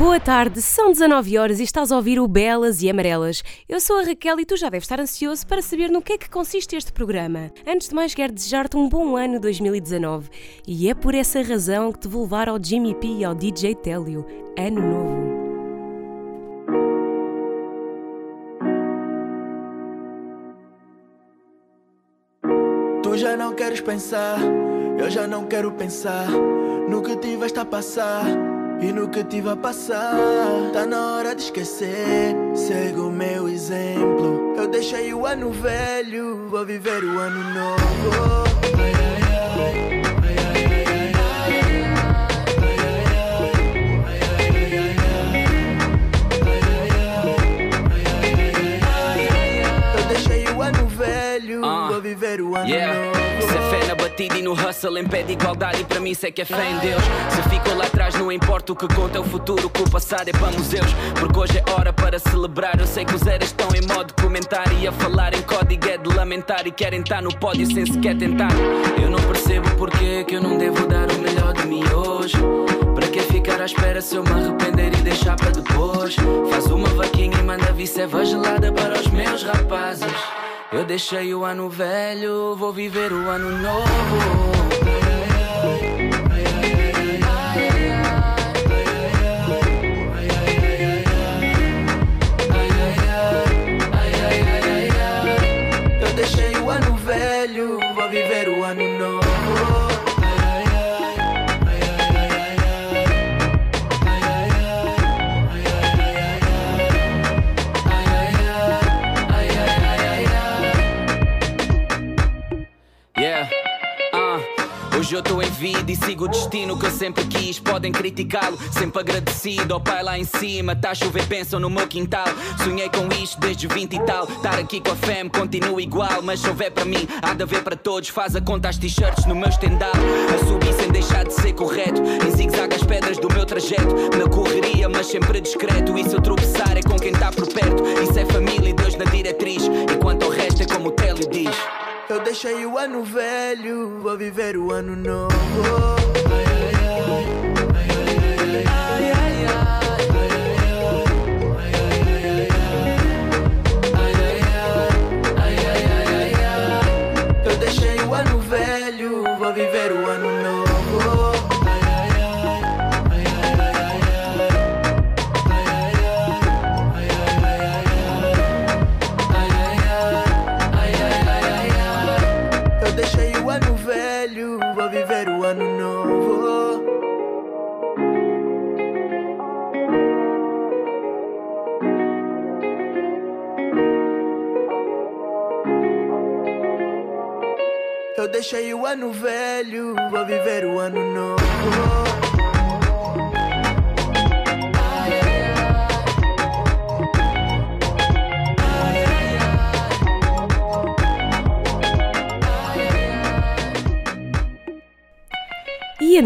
Boa tarde, são 19 horas e estás a ouvir o Belas e Amarelas. Eu sou a Raquel e tu já deves estar ansioso para saber no que é que consiste este programa. Antes de mais, quero desejar-te um bom ano 2019 e é por essa razão que te vou levar ao Jimmy P e ao DJ Télio. Ano novo. Tu já não queres pensar, eu já não quero pensar no que tiveste a passar e no tive a passar. Tá na hora de esquecer, segue o meu exemplo. Eu deixei o ano velho, vou viver o ano novo. Ai, ai, é e no hustle impede igualdade e para mim isso é que é fé em Deus. Se ficou lá atrás não importa o que conta é o futuro, que o passado é para museus. Porque hoje é hora para celebrar. Eu sei que os eras estão em modo comentário e a falar em código é de lamentar e querem estar no pódio sem sequer tentar. Eu não percebo porque que eu não devo dar o melhor de mim hoje. Para que ficar à espera se eu me arrepender e deixar para depois? Faz uma vaquinha e manda viceva gelada para os meus rapazes. Eu deixei o ano velho, vou viver o ano novo. Eu estou em vida e sigo o destino que eu sempre quis. Podem criticá-lo, sempre agradecido. Ao pai lá em cima, tá a chover, pensam no meu quintal. Sonhei com isto desde os 20 e tal. Estar aqui com a fam continua igual. Mas se houver para mim, há de haver para todos. Faz a conta às t-shirts no meu estendal. A subir sem deixar de ser correto. Em zigue-zague as pedras do meu trajeto. Na correria, mas sempre discreto. E se eu tropeçar é com quem está por perto. Isso é família e Deus na diretriz. E quanto ao resto é como o Télio diz. Eu deixei o ano velho, vou viver o ano novo. Eu deixei o ano velho,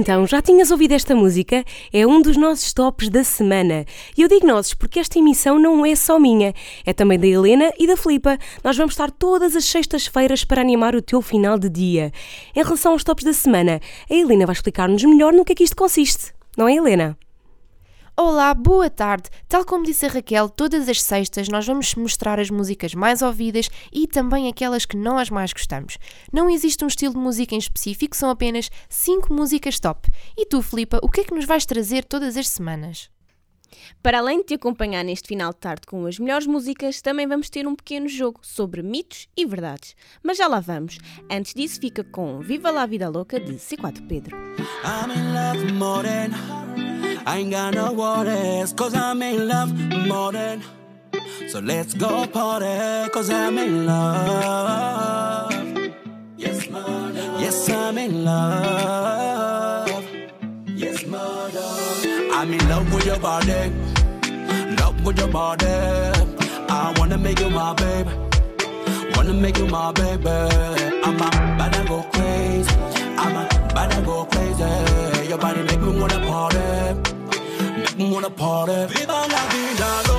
então, já tinhas ouvido esta música? É um dos nossos tops da semana. E eu digo nossos porque esta emissão não é só minha, é também da Helena e da Filipa. Nós vamos estar todas as sextas-feiras para animar o teu final de dia. Em relação aos tops da semana, a Helena vai explicar-nos melhor no que é que isto consiste. Não é, Helena? Olá, boa tarde. Tal como disse a Raquel, todas as sextas nós vamos mostrar as músicas mais ouvidas e também aquelas que nós mais gostamos. Não existe um estilo de música em específico, são apenas 5 músicas top. E tu, Filipa, o que é que nos vais trazer todas as semanas? Para além de te acompanhar neste final de tarde com as melhores músicas, também vamos ter um pequeno jogo sobre mitos e verdades. Mas já lá vamos. Antes disso, fica com Viva lá a Vida Louca de C4 Pedro. I'm in love more than I ain't got no worries, cause I'm in love more than So let's go party, cause I'm in love. Yes, mother. Yes, I'm in love. Yes, mother. I'm in love with your body. Love with your body. I wanna make you my baby. Wanna make you my baby. I'm a bad and go crazy. I'm a bad and go crazy. Your body make me wanna party. Wanna party. Viva la vida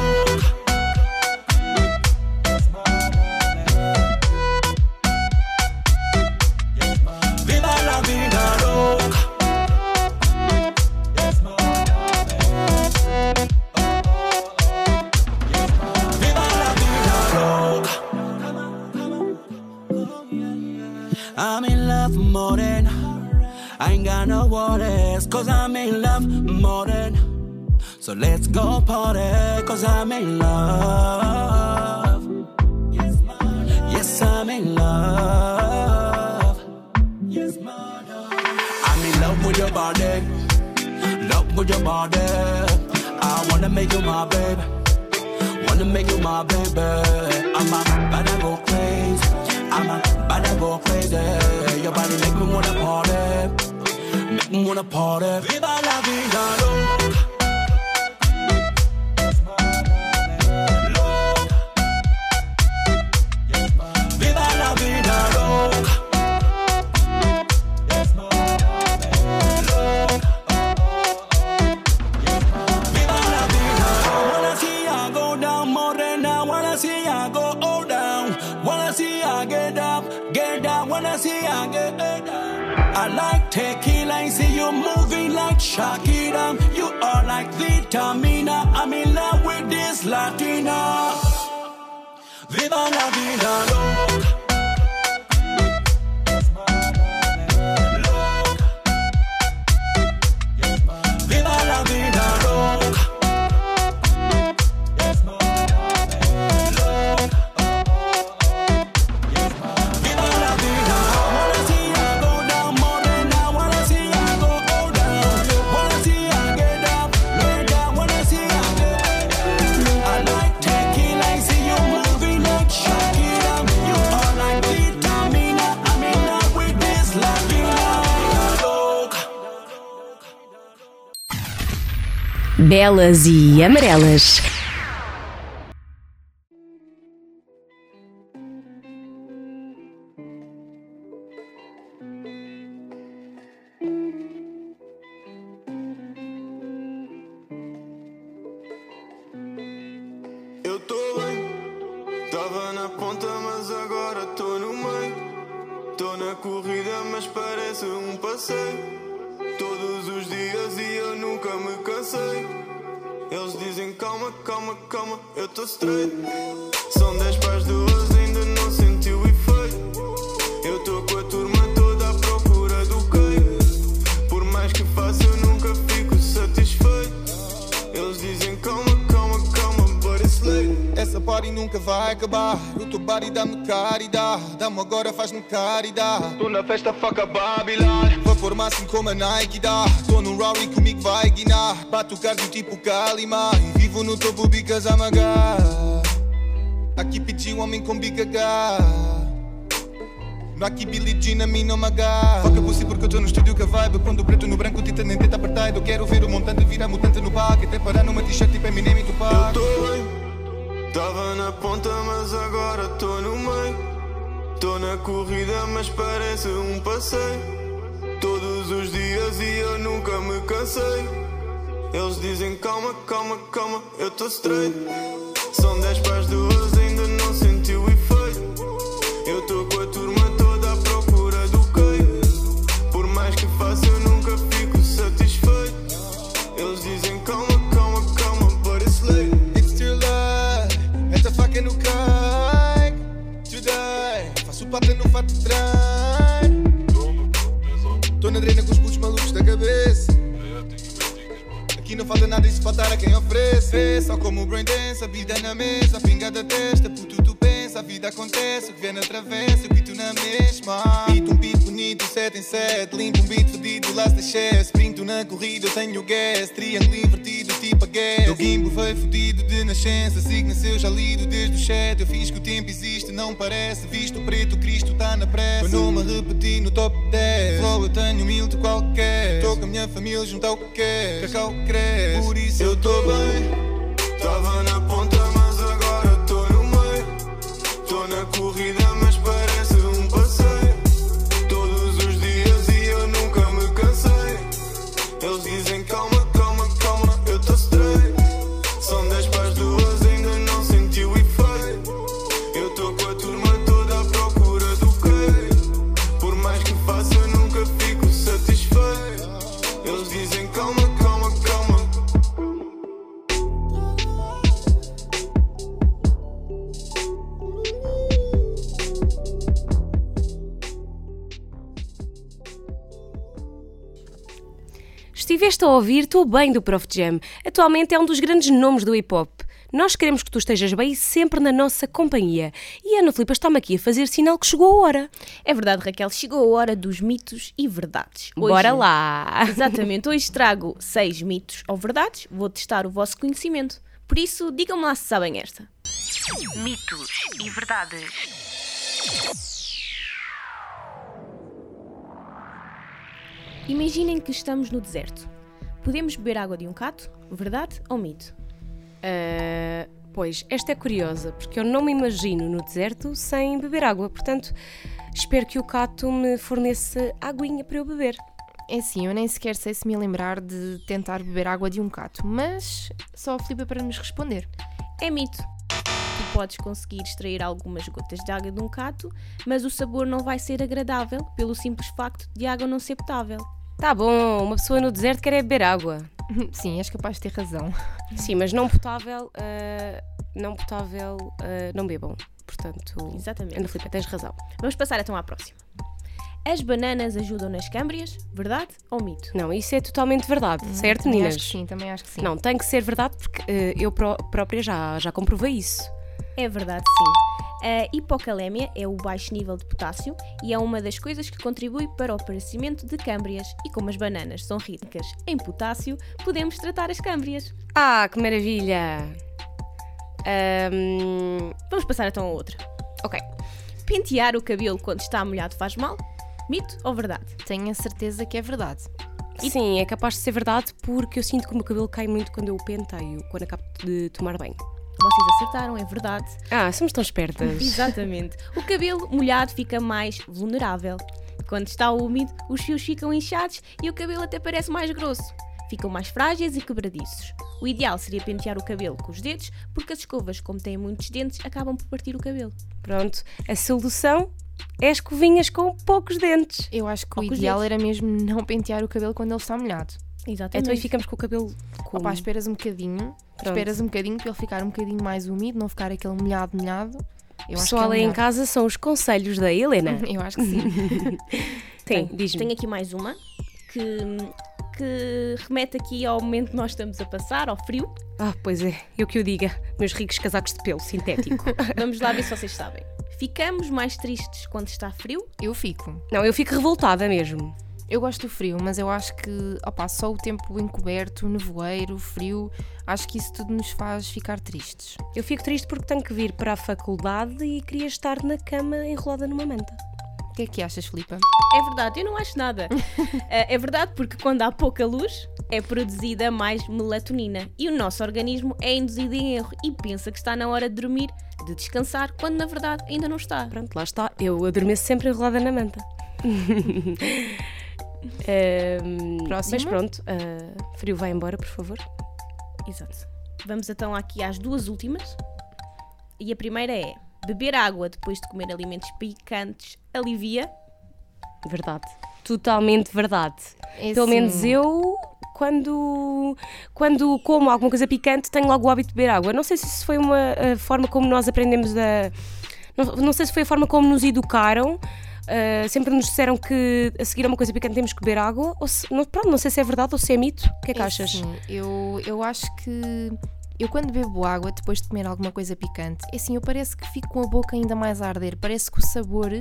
Belas e amarelas. Acabar. O teu body dá-me caridade. Dá-me agora, faz-me caridade. Tô na festa, fuck a Babylon. Vai pôr máximo como a Nike dá. Tô no Rowley comigo vai guinar. Bato cardio tipo Kalima. E vivo no topo bicas a magar. Aqui pedi um homem com big H. No aqui Billie Jean a mim não me agarra Foca pussy porque eu tô no estúdio que a vibe Quando o preto no branco tita nem tenta apartheid Eu quero ver o montante virar mutante no baque Até parar numa t-shirt tipo Eminem e Eu Tupac tô bem, tava na ponta, mas agora tô no meio. Tô na corrida, mas parece um passeio. Todos os dias e eu nunca me cansei. Eles dizem calma, calma, calma, eu tô straight. São 10 para as duas, Faço pata no fato de treino Tô na drena com os putos malucos da cabeça. Aqui não falta nada e se faltar a quem oferece Só como o brain dance, a vida na mesa pinga da testa, puto tu pensa A vida acontece, o que vê na travessa Eu pito na mesma. Pito um beat bonito, 7 em 7 Limpo um beat fedido, last da chest. Pinto na corrida, eu tenho gas Triângulo invertido, a gas Teu gimbo foi fodido de nascença Signa seu já lido desde o chat Eu fiz que o tempo existe, não parece. Visto preto, Cristo tá na pressa Eu não me repeti no top 10 Flow eu tenho mil de qualquer Tô com a minha família junto ao que quer Cacau cresce Por isso Eu tô bem, tava na ponta, mas agora tô no meio. Tô na corrida, mas a ouvir Estou Bem do Prof Jam. Atualmente é um dos grandes nomes do hip hop. Nós queremos que tu estejas bem e sempre na nossa companhia. E a Ana Filipa está-me aqui a fazer sinal que chegou a hora. É verdade, Raquel, chegou a hora dos mitos e verdades. Hoje- Bora lá! Exatamente, hoje trago seis mitos ou verdades, vou testar o vosso conhecimento. Por isso, digam-me lá se sabem esta. Mitos e verdades. Imaginem que estamos no deserto. Podemos beber água de um cato? Verdade ou mito? Ah, pois, esta é curiosa, porque eu não me imagino no deserto sem beber água. Portanto, espero que o cato me forneça aguinha para eu beber. É assim, eu nem sequer sei se me lembrar de tentar beber água de um cato, mas só a Filipa para nos responder. É mito. Tu podes conseguir extrair algumas gotas de água de um cato, mas o sabor não vai ser agradável pelo simples facto de a água não ser potável. Tá bom, uma pessoa no deserto quer é beber água. Sim, és capaz de ter razão. Sim, mas não potável, ah, não potável, ah, não bebam. Portanto, Exatamente. Ana Filipa, tens razão. Vamos passar então à próxima. As bananas ajudam nas câmbrias? Verdade ou mito? Não, isso é totalmente verdade, certo, Também meninas? acho que sim, também acho que sim. Não, tem que ser verdade porque eh, eu pró- própria já, já comprovei isso. É verdade, sim. A hipocalémia é o baixo nível de potássio e é uma das coisas que contribui para o aparecimento de câmbrias. E como as bananas são ricas em potássio, podemos tratar as câmbrias. Ah, que maravilha! Ahm, Vamos passar então a outra. ok. Pentear o cabelo quando está molhado faz mal? Mito ou verdade? Tenho a certeza que é verdade. Sim, é capaz de ser verdade porque eu sinto que o meu cabelo cai muito quando eu o penteio, quando acabo de tomar banho. Vocês acertaram, é verdade. Ah, somos tão espertas. Exatamente. O cabelo molhado fica mais vulnerável. Quando está úmido, os fios ficam inchados e o cabelo até parece mais grosso. Ficam mais frágeis e quebradiços. O ideal seria pentear o cabelo com os dedos, porque as escovas, como têm muitos dentes, acabam por partir o cabelo. Pronto, a solução é escovinhas com poucos dentes. Eu acho que o Poucos ideal dedos. era mesmo não pentear o cabelo quando ele está molhado. Exatamente. Então aí ficamos com o cabelo com... Opa, esperas um bocadinho, Pronto. esperas um bocadinho para ele ficar um bocadinho mais úmido, não ficar aquele molhado, molhado. Eu acho que é Pessoal aí em casa são os conselhos da Helena. Eu acho que sim. Tenho, diz-me. tenho aqui mais uma que, que remete aqui ao momento que nós estamos a passar, ao frio. Ah, pois é, eu que o diga. Meus ricos casacos de pelo sintético. Vamos lá ver se vocês sabem. Ficamos mais tristes quando está frio? Eu fico. Não, eu fico revoltada mesmo. Eu gosto do frio, mas eu acho que opa, só o tempo encoberto, nevoeiro, frio, acho que isso tudo nos faz ficar tristes. Eu fico triste porque tenho que vir para a faculdade e queria estar na cama enrolada numa manta. O que é que achas, Filipa? É verdade, eu não acho nada. Eh, é verdade porque quando há pouca luz é produzida mais melatonina e o nosso organismo é induzido em erro e pensa que está na hora de dormir, de descansar, quando na verdade ainda não está. Pronto, lá está. Eu adormeço sempre enrolada na manta. Próximo. mas pronto, ah, frio vai embora, por favor. Exato. Vamos então aqui às duas últimas. E a primeira é: beber água depois de comer alimentos picantes alivia? Verdade. Totalmente verdade. É Pelo menos eu, quando, quando como alguma coisa picante, tenho logo o hábito de beber água. Não sei se isso foi uma a forma como nós aprendemos a. Não, não sei se foi a forma como nos educaram. Ah, sempre nos disseram que a seguir a uma coisa picante temos que beber água. Ou se, não, pronto, não sei se é verdade ou se é mito. O que é que é achas? assim, eu, eu acho que eu quando bebo água depois de comer alguma coisa picante, é assim, eu parece que fico com a boca ainda mais a arder. Parece que o sabor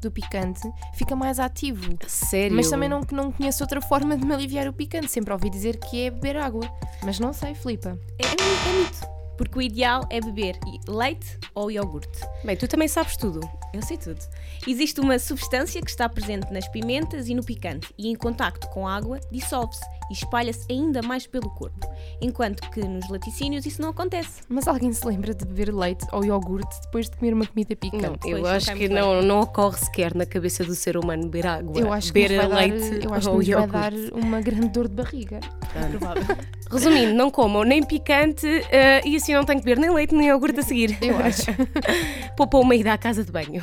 do picante fica mais ativo. Sério? Mas também não, não conheço outra forma de me aliviar o picante. Sempre ouvi dizer que é beber água. Mas não sei, Filipa. É, é mito. Porque o ideal é beber leite ou iogurte. Bem, tu também sabes tudo. Eu sei tudo. Existe uma substância que está presente nas pimentas e no picante e em contacto com a água dissolve-se e espalha-se ainda mais pelo corpo, enquanto que nos laticínios isso não acontece. Mas alguém se lembra de beber leite ou iogurte depois de comer uma comida picante? Não, eu Pois, acho que não, não ocorre sequer na cabeça do ser humano beber água. Eu acho que beber vai leite dar, eu acho que ou vai iogurte. dar uma grande dor de barriga. É provável. Resumindo, não comam nem picante eh, e assim não tenho que beber nem leite nem iogurte a seguir. Eu acho. Poupa uma ida à casa de banho.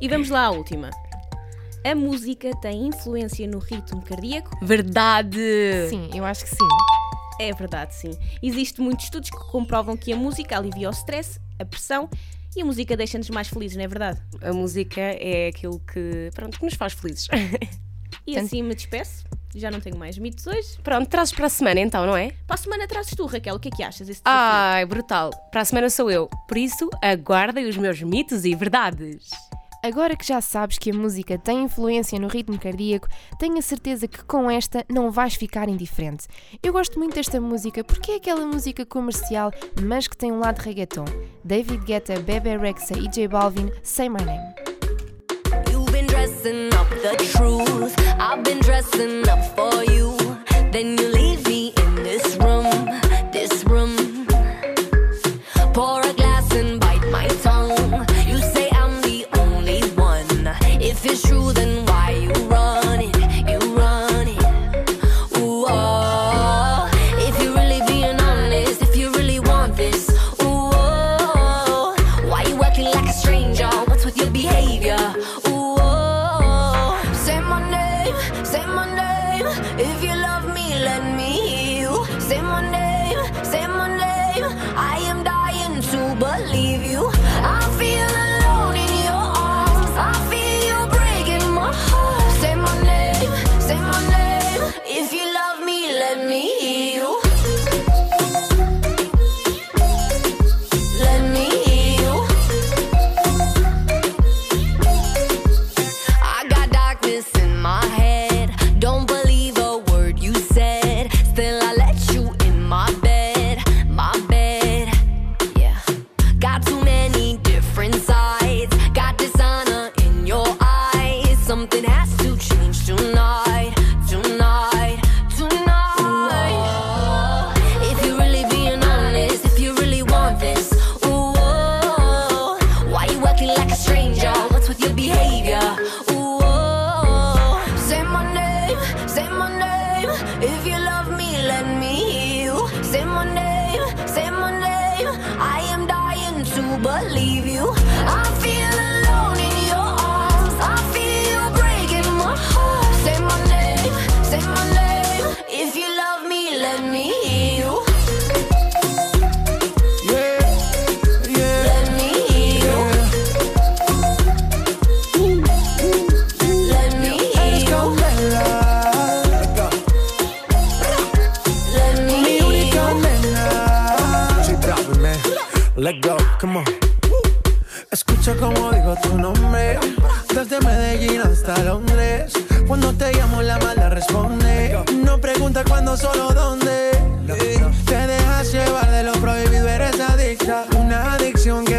e vamos lá à última a música tem influência no ritmo cardíaco? Verdade! Sim, eu acho que sim. É verdade, sim. Existem muitos estudos que comprovam que a música alivia o stress, a pressão e a música deixa-nos mais felizes, não é verdade? A música é aquilo que, pronto, que nos faz felizes. e assim me despeço. Já não tenho mais mitos hoje. Pronto, trazes para a semana então, não é? Para a semana trazes tu, Raquel. O que é que achas? Esse Ai, brutal. Para a semana sou eu. Por isso, aguardem os meus mitos e verdades. Agora que já sabes que a música tem influência no ritmo cardíaco, tenho a certeza que com esta não vais ficar indiferente. Eu gosto muito desta música porque é aquela música comercial, mas que tem um lado reggaeton. David Guetta, Bebe Rexha e J Balvin, Say My Name. You've been dressing up the truth. I've been dressing up for you. Then you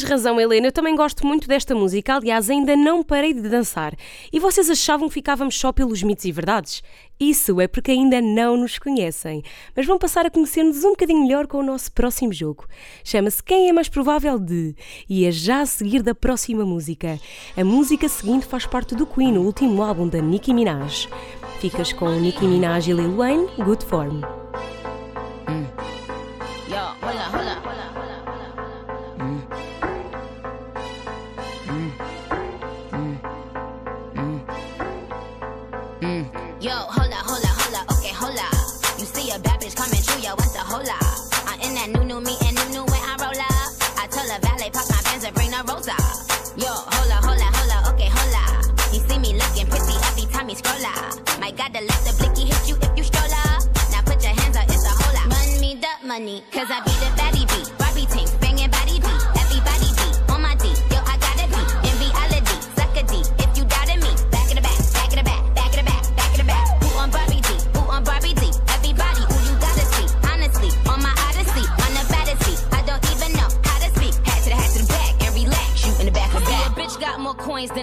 tens razão, Helena. Eu também gosto muito desta música. Aliás, ainda não parei de dançar. E vocês achavam que ficávamos só pelos mitos e verdades? Isso é porque ainda não nos conhecem. Mas vão passar a conhecer-nos um bocadinho melhor com o nosso próximo jogo. Chama-se Quem é Mais Provável de? E é já a seguir da próxima música. A música seguinte faz parte do Queen, o último álbum da Nicki Minaj. Ficas com Nicki Minaj e Lil Wayne, Good Form. money. Cause I be the best.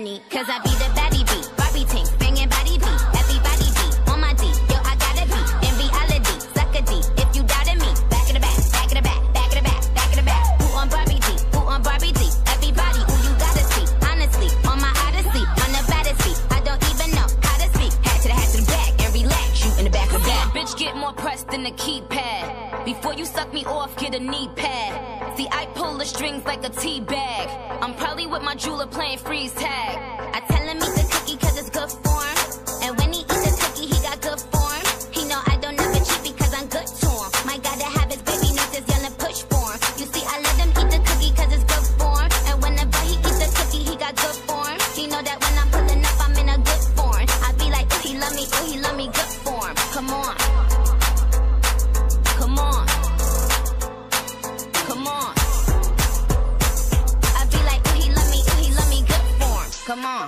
money. Cause I be the baddie beat. Barbie tank, banging body beat. Everybody beat. On my D. Yo, I gotta be. In reality. Suck a D. If you doubted me. Back in the back. Back in the back. Back in the back. Back in the back. Who on Barbie D? Who on Barbie D? Everybody. Who you gotta see. Honestly. On my odyssey. On the beat. I don't even know how to speak. Hat to the hat to the back. And relax. You in the back of the back. Bitch, get more pressed than the keypad. Before you suck me off, get a knee pad. See, I pull the strings like a tea bag. I'm probably with my jeweler playing freeze tag.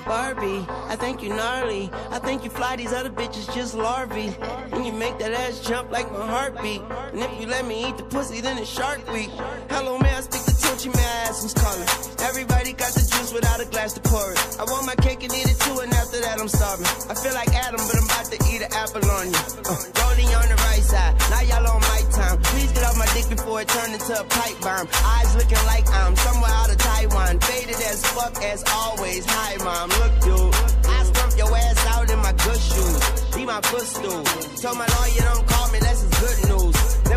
Barbie, I think you gnarly. I think you fly these other bitches just larvae. When you make that ass jump like my heartbeat. And if you let me eat the pussy, then it's shark week. Hello, may I speak to Tunchi? May I ask who's calling? Everybody got the juice without a glass to pour it. I want my cake and eat it too, and after that I'm starving. I feel like Adam, but I'm about to eat an apple on you. Uh, rolling on the right side, now y'all on my time. Please get off my dick before it turn into a pipe bomb. Eyes looking like I'm somewhere out of Taiwan. Faded as fuck as always. Hi, mom, look, dude. I stump your ass out in my good shoes. Be my footstool. Told my lawyer don't call me, that's his good news.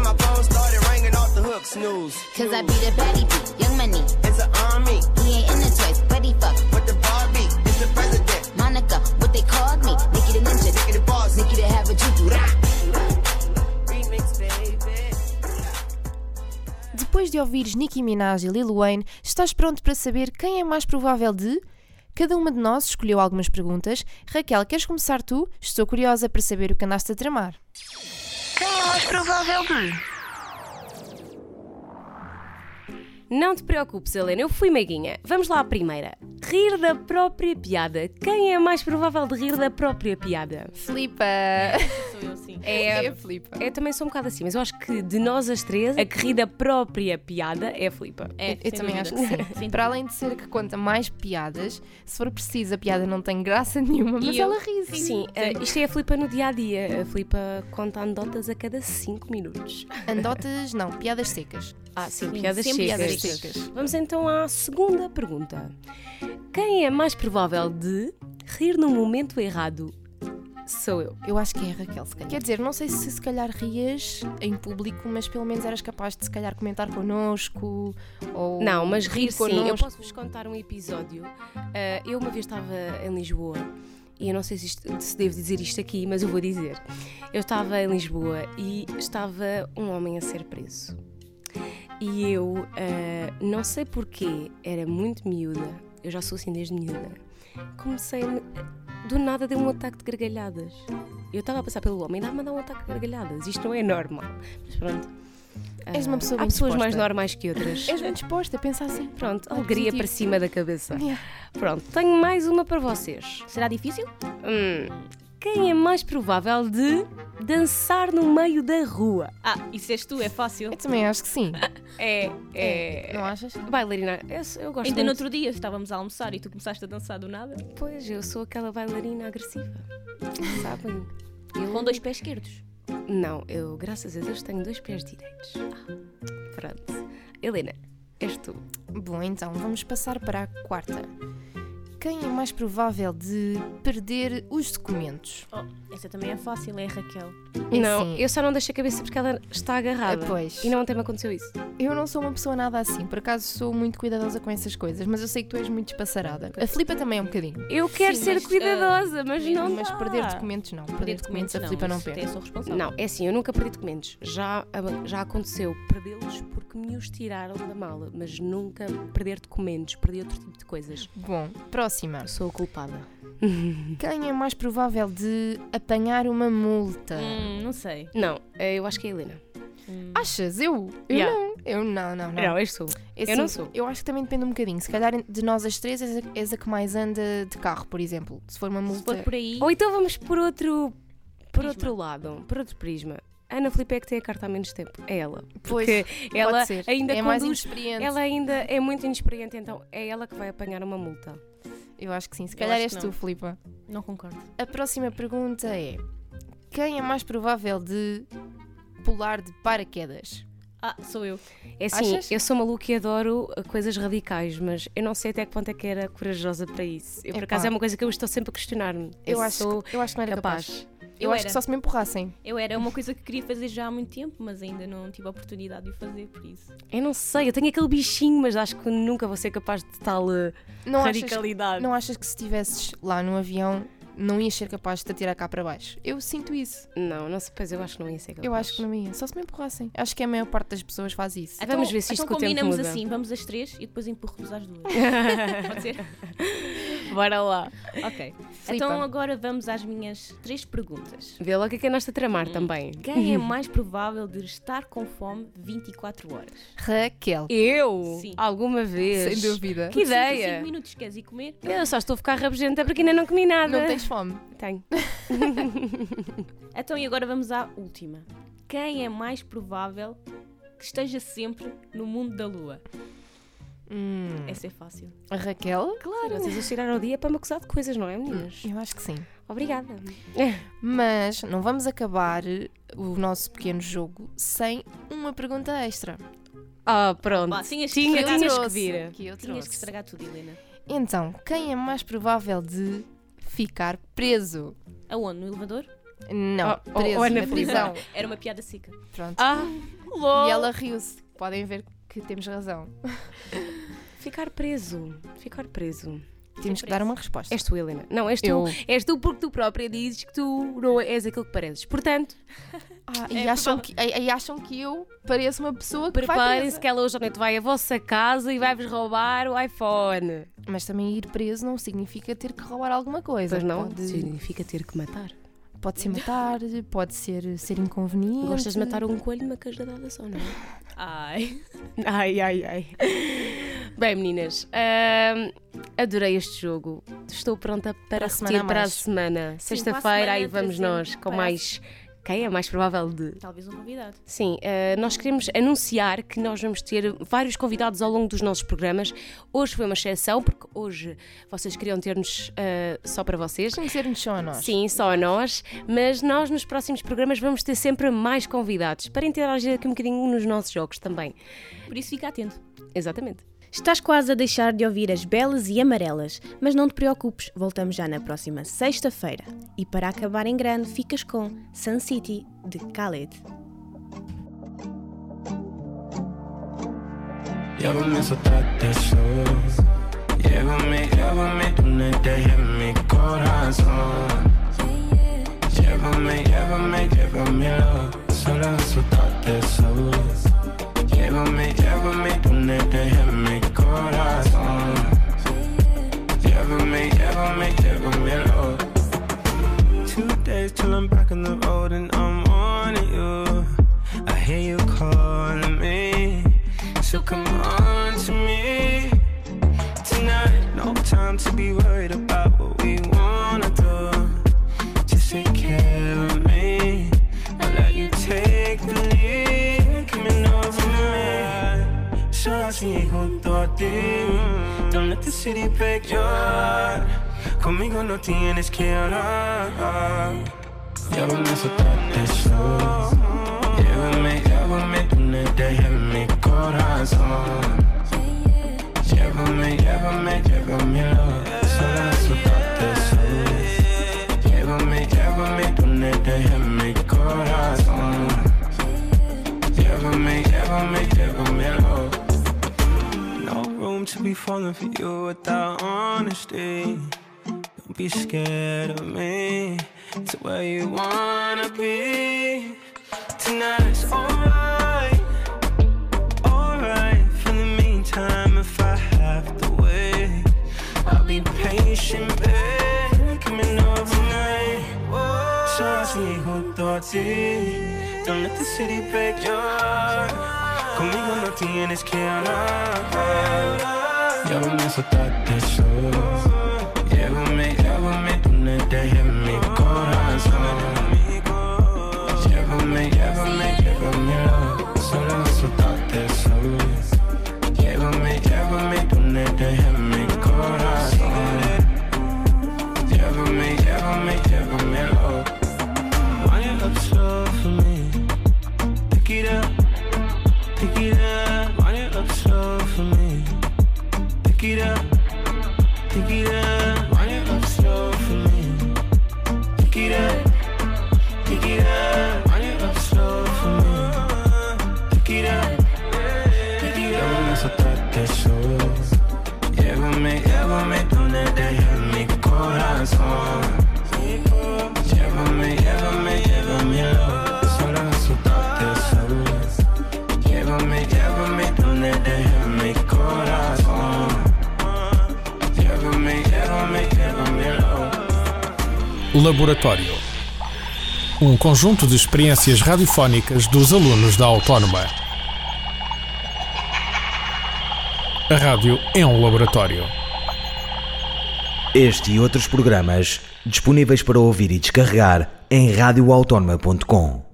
My phone started ringing off the hook, snooze. Cause I be the baddie beat, young money. It's an army. He ain't in the toys, but he fuck. With the Barbie, it's the president. Monica, what they called me. Nikki the ninja. Nikki the boss. Nikki the have a juju. Remix, baby. Depois de ouvires Nicki Minaj e Lil Wayne, estás pronto para saber quem é mais provável de? Cada uma de nós escolheu algumas perguntas. Raquel, queres começar tu? Estou curiosa para saber o que andaste a tramar. Quem é mais provável de? Não te preocupes, Helena, eu fui meiguinha. Vamos lá à primeira. Rir da própria piada. Quem é mais provável de rir da própria piada? Filipa! Sou eu sim. É, É a Filipa. eu também sou um bocado assim, mas eu acho que de nós as três, a que ri da própria piada é a Filipa. É, Eu sem também acho que sim. Para além de ser a que conta mais piadas, se for preciso, a piada não tem graça nenhuma, mas E eu? ela ri. Sim, eh, isto é a Filipa no dia a dia. A Filipa conta anedotas a cada 5 minutos. Andotas, não, piadas secas. Ah, sim, Sim, piadas sempre secas. piadas secas. Vamos então à segunda pergunta. Quem é mais provável de rir no momento errado? Sou eu. Eu acho que é a Raquel, se calhar. Quer dizer, não sei se se calhar rias em público, mas pelo menos eras capaz de se calhar comentar connosco ou. Não, mas rir sim. Eu posso-vos contar um episódio. Ah, eu uma vez estava em Lisboa e eu não sei se, isto- se devo dizer isto aqui, mas eu vou dizer. Eu estava em Lisboa e estava um homem a ser preso. E eu ah, não sei porquê, era muito miúda. Eu já sou assim desde miúda. Comecei a me- do nada deu um ataque de gargalhadas. Eu estava a passar pelo homem e dava-me a dar um ataque de gargalhadas. Isto não é normal. Mas pronto. És uma Ah, pessoa Há bem pessoas mais disposta. normais que outras. És bem disposta, pensa assim. Pronto, Algo alegria positivo. para cima da cabeça. Yeah. Pronto, tenho mais uma para vocês. Será difícil? Hum, quem é mais provável de dançar no meio da rua? Ah, e se és tu, é fácil. Eu também acho que sim. É, é. Não achas? Bailarina, eu, eu gosto Ainda no muito. outro dia estávamos a almoçar e tu começaste a dançar do nada. Pois, eu sou aquela bailarina agressiva. Sabem? Eu... Com dois pés esquerdos. Não, eu, graças a Deus, tenho dois pés direitos. Ah, pronto. Helena, és tu. Bom, então vamos passar para a quarta. Quem é mais provável de perder os documentos? Oh, Essa também é fácil, é a Raquel. Não, Assim, eu só não deixo a cabeça porque ela está agarrada. Ah, pois. E não ontem me aconteceu isso. Eu não sou uma pessoa nada assim, por acaso sou muito cuidadosa com essas coisas, mas eu sei que tu és muito despassarada. A Filipa também é um bocadinho. Eu quero Sim, ser mas, cuidadosa, mas não mas dá. perder documentos não. Perder, documentos, a Filipa não isso perde. É sua responsável. Não, é assim, eu nunca perdi documentos. Já, já aconteceu perdê-los porque me os tiraram da mala, mas nunca perder documentos, perder outro tipo de coisas. Bom, próxima. Sou a culpada. Quem é mais provável de apanhar uma multa? Hum, não sei. Não, eh, eu acho que é a Helena. Achas? Eu? Eu Yeah. não. Eu não, não, não. Não, és tu. Eu não assim, sou. Eu acho que também depende um bocadinho. Se calhar de nós as três és a, és a que mais anda de carro, por exemplo. Se for uma multa. Se for por aí, Ou então vamos por outro, por Prisma. outro lado, por outro prisma. Ana Filipe é que tem a carta há menos tempo. É ela. Pois, Porque pode ela ser. ainda é mais conduz. inexperiente. Ela ainda é muito inexperiente, então é ela que vai apanhar uma multa. Eu acho que sim. Se Eu calhar acho és tu. Filipa. não concordo. A próxima pergunta é: Quem é mais provável de pular de paraquedas? Ah, sou eu. É assim, Achas? eu sou maluca e adoro uh, coisas radicais, mas eu não sei até que ponto é que era corajosa para isso. Eu, por Epá. acaso, é uma coisa que eu estou sempre a questionar-me. Eu, acho, sou que, eu acho que não era capaz. capaz. Eu, Eu acho era. que só se me empurrassem. Eu era uma coisa que queria fazer já há muito tempo, mas ainda não tive a oportunidade de o fazer, por isso. Eu não sei, eu tenho aquele bichinho, mas acho que nunca vou ser capaz de tal uh, Não achas, radicalidade. não achas que se estivesses lá no avião não ias ser capaz de te atirar cá para baixo? Eu sinto isso. Não, não sei, pois eu acho que não ia ser capaz. Eu acho que não ia. Só se me empurrassem. Acho que a maior parte das pessoas faz isso. Ah, Vamos ver se isto então com o tempo combinamos muda. assim, vamos as três e depois empurro-nos às duas. Pode ser? Bora lá. Ok. Filipa. Então agora vamos às minhas três perguntas. Vê lá o que é que é nós a tramar também. Quem é mais provável de estar com fome 24 horas? Raquel. Eu? Sim. Alguma vez? Sem dúvida. Que cinco ideia! minutos queres ir comer? Eu só estou a ficar rabugenta porque ainda não comi nada. Não tens fome. Tenho. Então e agora vamos à última. Quem é mais provável que esteja sempre no mundo da lua? Hum, Essa é fácil. a Raquel? Claro. Vocês vão tirar o dia para me acusar de coisas, não é, meninas? Eu acho que sim. Obrigada. Mas não vamos acabar o nosso pequeno jogo sem uma pergunta extra. Ah, pronto. Pá, tinhas que Tinha, estragar- tinhas que vir. que eu Tinhas trouxe. que estragar tudo, Helena. Então, quem é mais provável de ficar preso? Aonde? No elevador? Não, Oh, preso oh, Ana na Filipe. prisão. Era uma piada seca. Pronto. Ah, E ela riu-se. Podem ver que temos razão. Ficar preso. Ficar preso. Temos que dar uma resposta. És tu, Helena. Não, és tu. Eu. És tu porque tu própria dizes que tu não és aquilo que pareces. Portanto, Ah, e, acham que, e, e acham que eu pareço uma pessoa que vai preparem-se que ela hoje à noite vai à vossa casa e vai-vos roubar o iPhone. Mas também ir preso não significa ter que roubar alguma coisa. Pois não? Pode, Significa ter que matar. pode ser matar, pode ser ser inconveniente. Gostas de matar um coelho numa cajadada só, não é? Ai. Ai, ai, ai. Bem, meninas, ahm, adorei este jogo. Estou pronta para a repetir para a semana. Sexta-feira, aí vamos trazemos nós com para mais. Quem é mais provável de. Talvez um convidado. Sim, eh, nós queremos anunciar que nós vamos ter vários convidados ao longo dos nossos programas. Hoje foi uma exceção, porque hoje vocês queriam ter-nos eh, só para vocês. Conhecer-nos só a nós. Sim, só a nós, mas nós nos próximos programas vamos ter sempre mais convidados para interagir aqui um bocadinho nos nossos jogos também. Por isso fica atento. Exatamente. Estás quase a deixar de ouvir as belas e amarelas, mas não te preocupes, voltamos já na próxima sexta-feira. E para acabar em grande, ficas com Sun City de Khaled. Llévame. Llévame, llévame. Solo city break your heart. Conmigo no tienes que hablar. Llévame, soltate eso. Llévame, llévame, tú no dejes mi corazón. Llévame, llévame, llévamelo. Solo soltate eso. Llévame, llévame, be falling for you without honesty. Don't be scared of me. To where you wanna be. Tonight's alright. Alright. For the meantime, if I have to wait, I'll be patient, babe. Coming overnight. Soñas junto a ti. Don't let the city break your heart. Conmigo no tienes que hablar. Llévame a soltarte solo. Llévame, llévame donde deje mi corazón. Laboratório. Um conjunto de experiências radiofónicas dos alunos da Autónoma. A rádio é um laboratório. Este e outros programas disponíveis para ouvir e descarregar em radioautónoma.com.